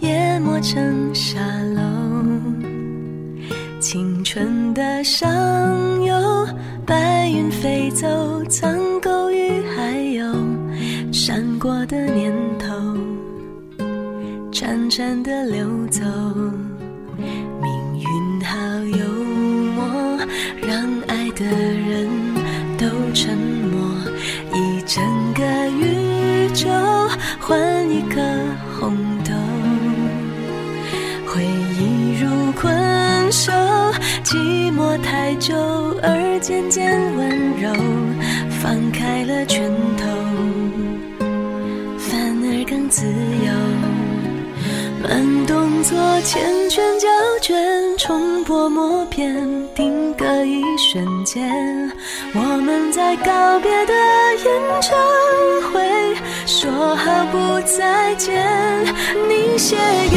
淹没成沙漏。青春的上游，白云飞走，苍狗与海鸥闪过的念头，潺潺的流走。太久而渐渐温柔，放开了拳头，反而更自由。慢动作缱绻胶卷，冲破默片。定格一瞬间，我们在告别的演唱会说好不再见。你写给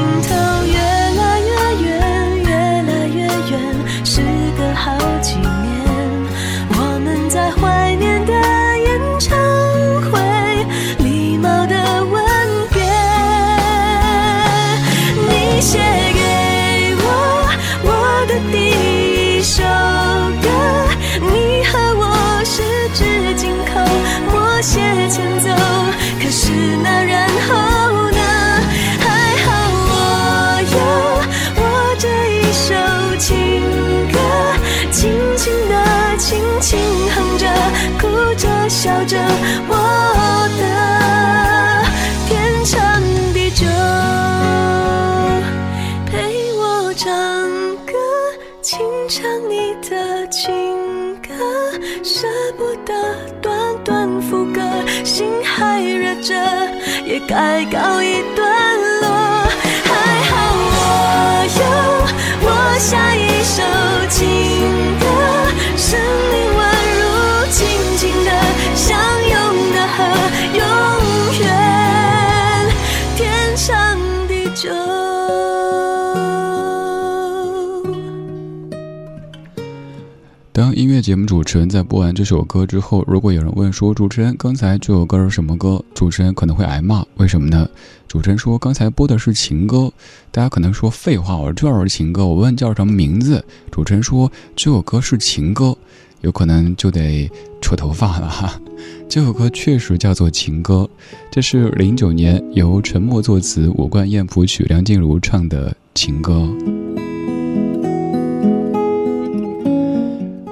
心头笑着我的天长地久陪我唱歌清唱你的情歌舍不得短短副歌心还热着也该告一节目主持人在播完这首歌之后，如果有人问说：“主持人，刚才这首歌是什么歌？”主持人可能会挨骂，为什么呢？主持人说刚才播的是情歌，大家可能说废话，我这是情歌，我问叫什么名字？主持人说这首歌是情歌，有可能就得扯头发了哈。这首歌确实叫做情歌，这是零九年由陈默作词，伍冠燕谱曲，梁静茹唱的情歌。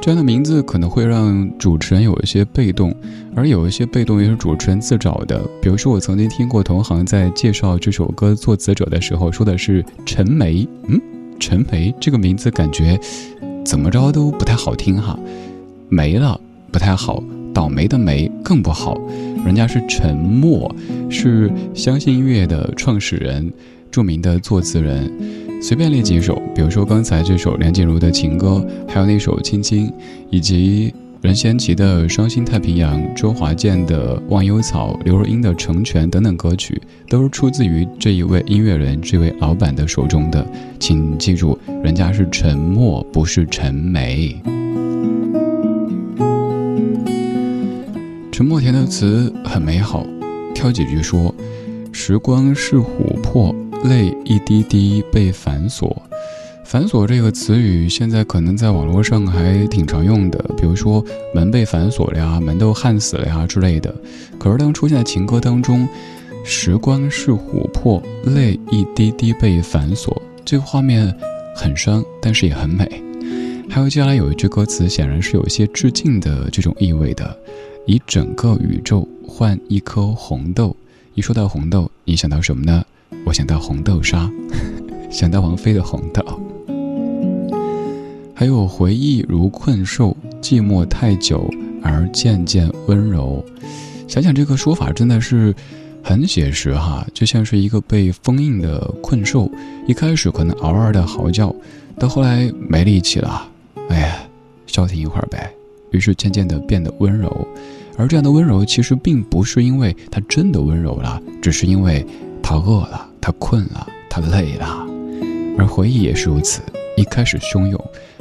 这样的名字可能会让主持人有一些被动，而有一些被动也是主持人自找的。比如说，我曾经听过同行在介绍这首歌作词者的时候，说的是陈梅，嗯，陈梅这个名字感觉怎么着都不太好听哈，没了不太好，倒霉的霉更不好。人家是陈默，是相信音乐的创始人，著名的作词人。随便列几首，比如说刚才这首梁静茹的情歌，还有那首《青青》，以及任贤齐的《伤心太平洋》，周华健的《忘忧草》，刘若英的《成全》等等歌曲，都是出自于这一位音乐人、这位老板的手中的。请记住，人家是沉默，不是陈梅。陈默填的词很美好，挑几句说：“时光是琥珀。”泪一滴滴被反锁，反锁这个词语现在可能在网络上还挺常用的，比如说门被反锁了呀，门都焊死了呀之类的。可是当出现在情歌当中，时光是琥珀，泪一滴滴被反锁，这个画面很伤，但是也很美。还有接下来有一句歌词，显然是有一些致敬的这种意味的：以整个宇宙换一颗红豆。一说到红豆，你想到什么呢？我想到红豆沙，想到王菲的红豆，还有回忆如困兽，寂寞太久而渐渐温柔。想想这个说法真的是很写实哈，就像是一个被封印的困兽，一开始可能嗷嗷的嚎叫，到后来没力气了，哎呀，消停一会儿呗。于是渐渐的变得温柔，而这样的温柔其实并不是因为它真的温柔了，只是因为。他饿了，他困了，他累了，而回忆也是如此。一开始汹涌，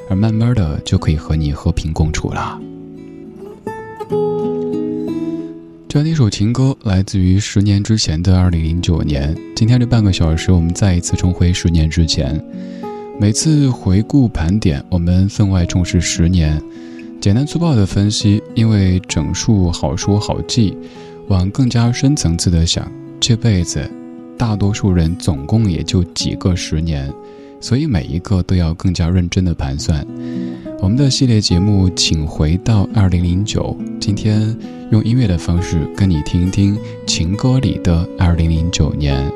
而慢慢的就可以和你和平共处了。这样一首情歌，来自于十年之前的二零零九年。今天这半个小时，我们再一次重回十年之前。每次回顾盘点，我们分外重视十年。简单粗暴的分析，因为整数好说好记，往更加深层次的想，这辈子。大多数人总共也就几个十年，所以每一个都要更加认真的盘算。我们的系列节目，请回到二零零九。今天用音乐的方式跟你听一听情歌里的二零零九年。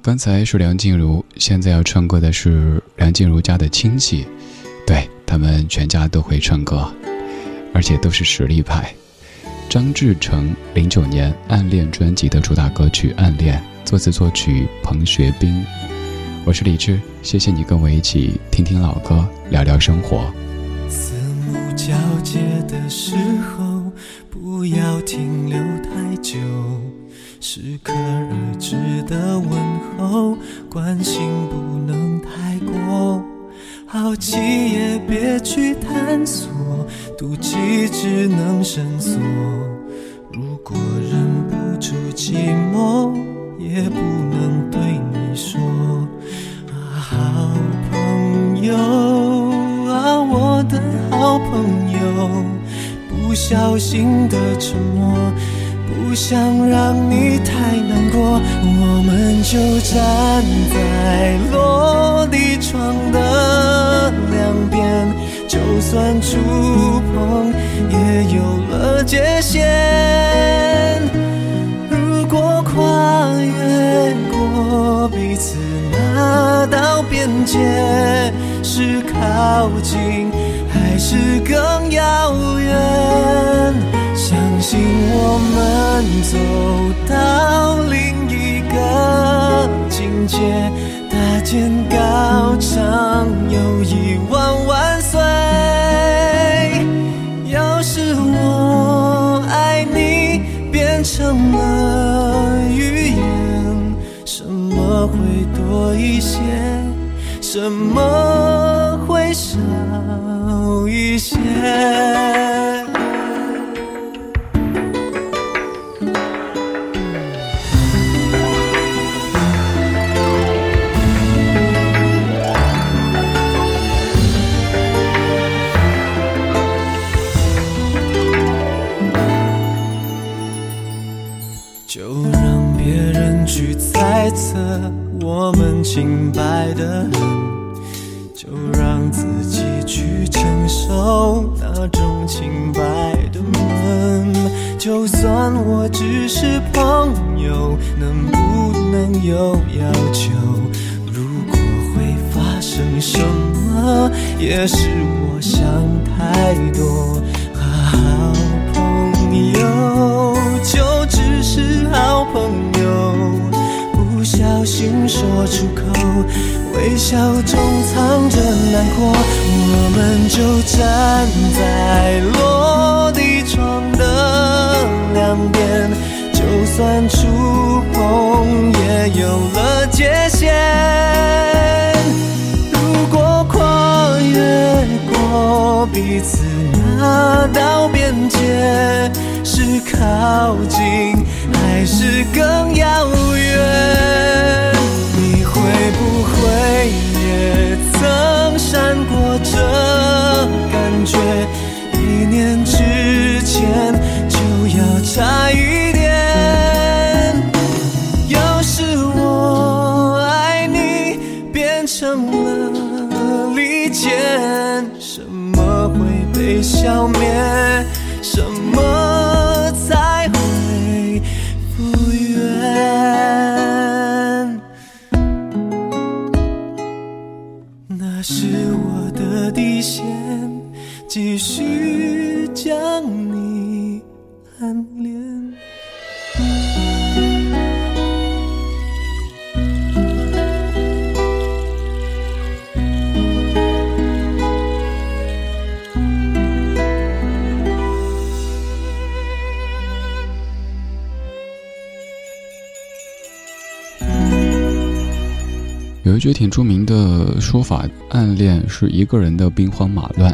刚才是梁静茹，现在要唱歌的是梁静茹家的亲戚，对他们全家都会唱歌，而且都是实力派。张志成零九年《暗恋》专辑的主打歌曲《暗恋》。作词作曲彭学斌，我是李志，谢谢你跟我一起听听老歌，聊聊生活。四目交接的时候，不要停留太久，适可而止的问候，关心不能太过，好奇也别去探索，妒忌只能深锁。如果忍不住寂寞。也不能对你说啊，好朋友啊，我的好朋友，不小心的沉默，不想让你太难过，我们就站在落地窗的两边，就算触碰也有了界限。越过彼此那道边界，是靠近还是更遥远？相信我们走到另一个境界，搭肩高唱友谊万万岁。要是我爱你变成了。什么会少一些？就让别人去猜测。我们清白的很，就让自己去承受那种清白的闷。就算我只是朋友，能不能有要求？如果会发生什么？也是我想太多。好朋友就只是好朋友，小心说出口，微笑中藏着难过。我们就站在落地窗的两边，就算触碰也有了界限。如果跨越过彼此那道边界，是靠近还是更遥远？也曾一句挺著名的说法，暗恋是一个人的兵荒马乱，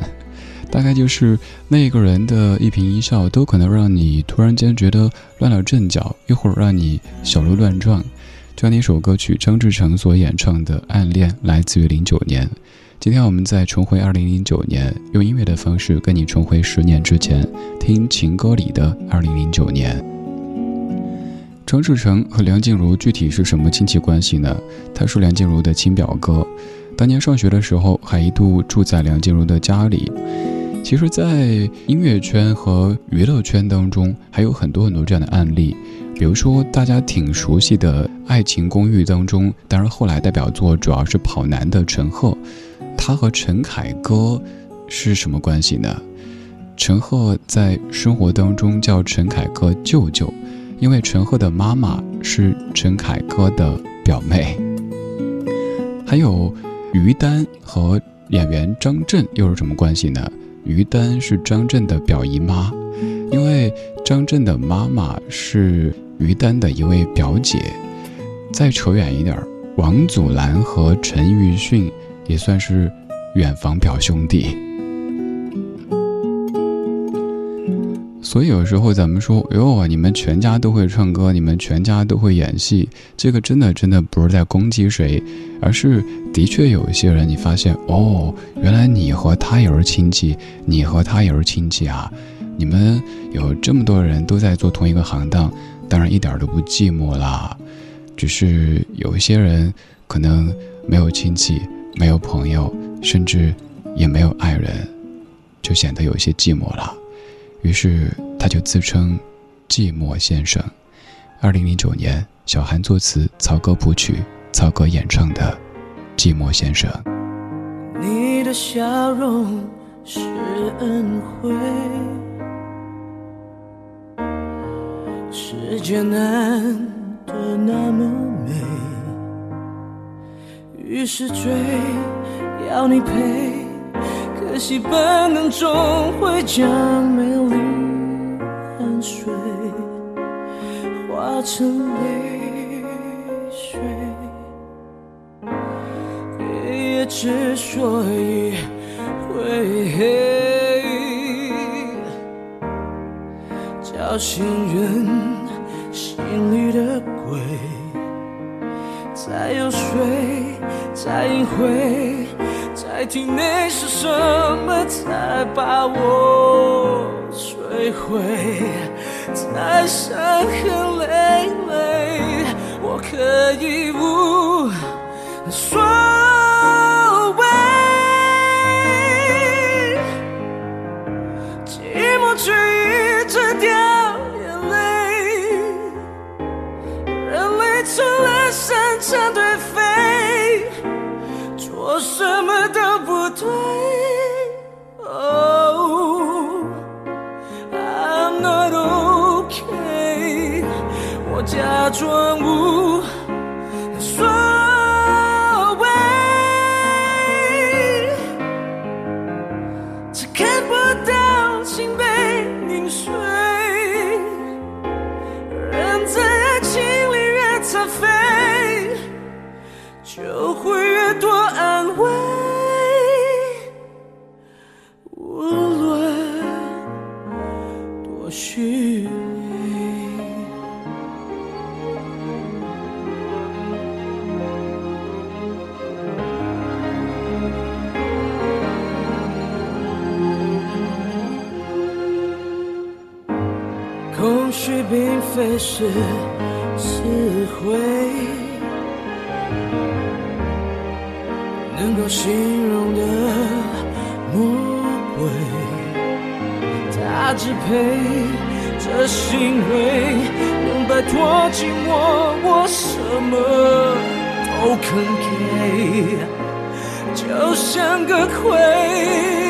大概就是那个人的一颦一笑都可能让你突然间觉得乱了阵脚，一会儿让你小鹿乱撞。就像那首歌曲张志成所演唱的《暗恋》，来自于零九年。今天我们在重回二零零九年，用音乐的方式跟你重回十年之前，听情歌里的二零零九年。张志成和梁静茹具体是什么亲戚关系呢？他是梁静茹的亲表哥，当年上学的时候还一度住在梁静茹的家里。其实，在音乐圈和娱乐圈当中，还有很多很多这样的案例，比如说大家挺熟悉的《爱情公寓》当中，当然后来代表作主要是跑男的陈赫，他和陈凯歌是什么关系呢？陈赫在生活当中叫陈凯歌舅舅。因为陈赫的妈妈是陈凯歌的表妹，还有于丹和演员张震又是什么关系呢？于丹是张震的表姨妈，因为张震的妈妈是于丹的一位表姐。再扯远一点，王祖蓝和陈奕迅也算是远房表兄弟。所以有时候咱们说，哟，你们全家都会唱歌，你们全家都会演戏，这个真的真的不是在攻击谁，而是的确有一些人，你发现哦，原来你和他也是亲戚，你和他也是亲戚啊，你们有这么多人都在做同一个行当，当然一点都不寂寞啦。只是有一些人可能没有亲戚，没有朋友，甚至也没有爱人，就显得有些寂寞了。于是他就自称“寂寞先生”。二零零九年，小韩作词，曹格谱曲，曹格演唱的《寂寞先生》。你的笑容是恩惠，世界难得那么美，于是追，要你陪。可惜本能终会将美成泪水，夜夜之所以会，叫醒人心里的鬼，再又睡，再隐晦。在体内是什么才把我摧毁？在伤痕，可以无所谓。寂寞却是词汇能够形容的魔鬼，他只配这行为能摆脱寂寞，我什么都肯给，就像个傀儡，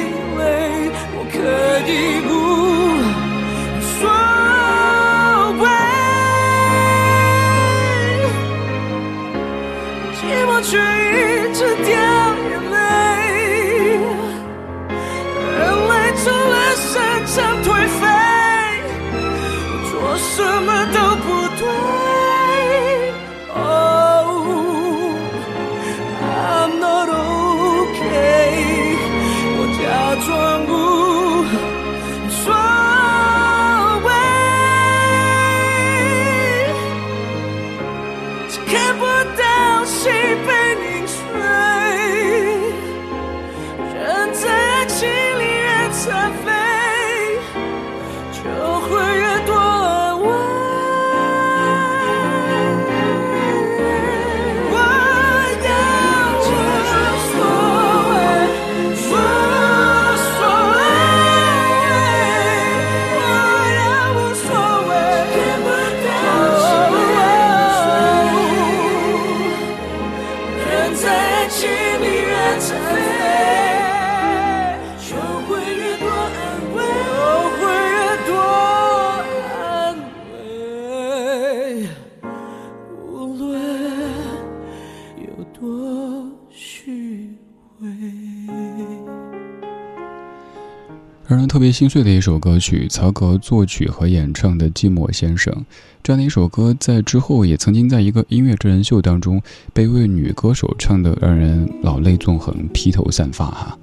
让人特别心碎的一首歌曲，曹格作曲和演唱的《寂寞先生》这样的一首歌，在之后也曾经在一个音乐真人秀当中被一位女歌手唱的让人老泪纵横、披头散发哈。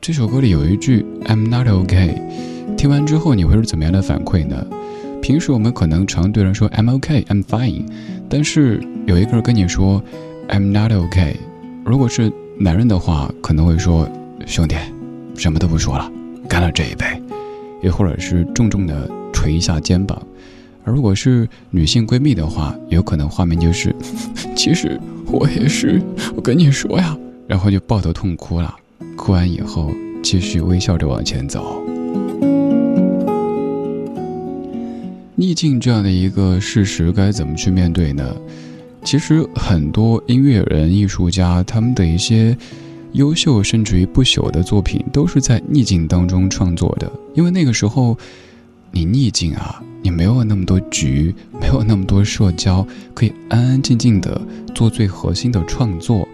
这首歌里有一句 "I'm not OK"，听完之后你会是怎么样的反馈呢？平时我们可能常对人说 "I'm OK", "I'm fine"，但是有一个人跟你说 "I'm not OK"，如果是男人的话，可能会说兄弟，什么都不说了。干了这一杯，又或者是重重的捶一下肩膀，而如果是女性闺蜜的话，有可能画面就是，其实我也是，我跟你说呀，然后就抱头痛哭了，哭完以后继续微笑着往前走。逆境这样的一个事实该怎么去面对呢？其实很多音乐人、艺术家他们的一些。优秀甚至于不朽的作品都是在逆境当中创作的，因为那个时候，你逆境啊，你没有那么多局，没有那么多社交，可以安安静静的做最核心的创作，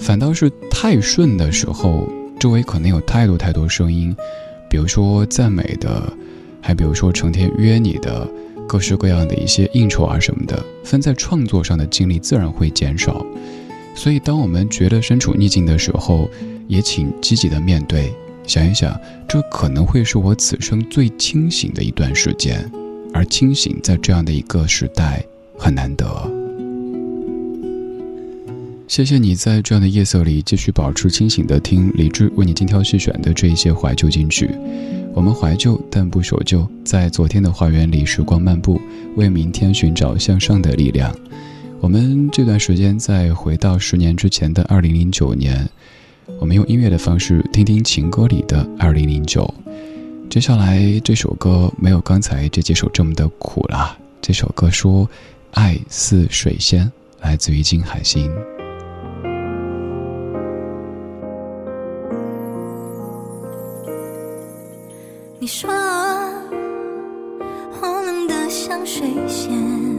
反倒是太顺的时候，周围可能有太多太多声音，比如说赞美的，还比如说成天约你的，各式各样的一些应酬啊什么的，分在创作上的精力自然会减少。所以，当我们觉得身处逆境的时候，也请积极的面对，想一想，这可能会是我此生最清醒的一段时间，而清醒在这样的一个时代很难得。谢谢你在这样的夜色里继续保持清醒的听李志为你精挑细选的这一些怀旧金曲。我们怀旧但不守旧，在昨天的花园里时光漫步，为明天寻找向上的力量。我们这段时间再回到十年之前的二零零九年，我们用音乐的方式听听情歌里的二零零九。接下来这首歌没有刚才这几首这么的苦啦。这首歌说：“爱似水仙”，来自于金海心。你说我冷得像水仙。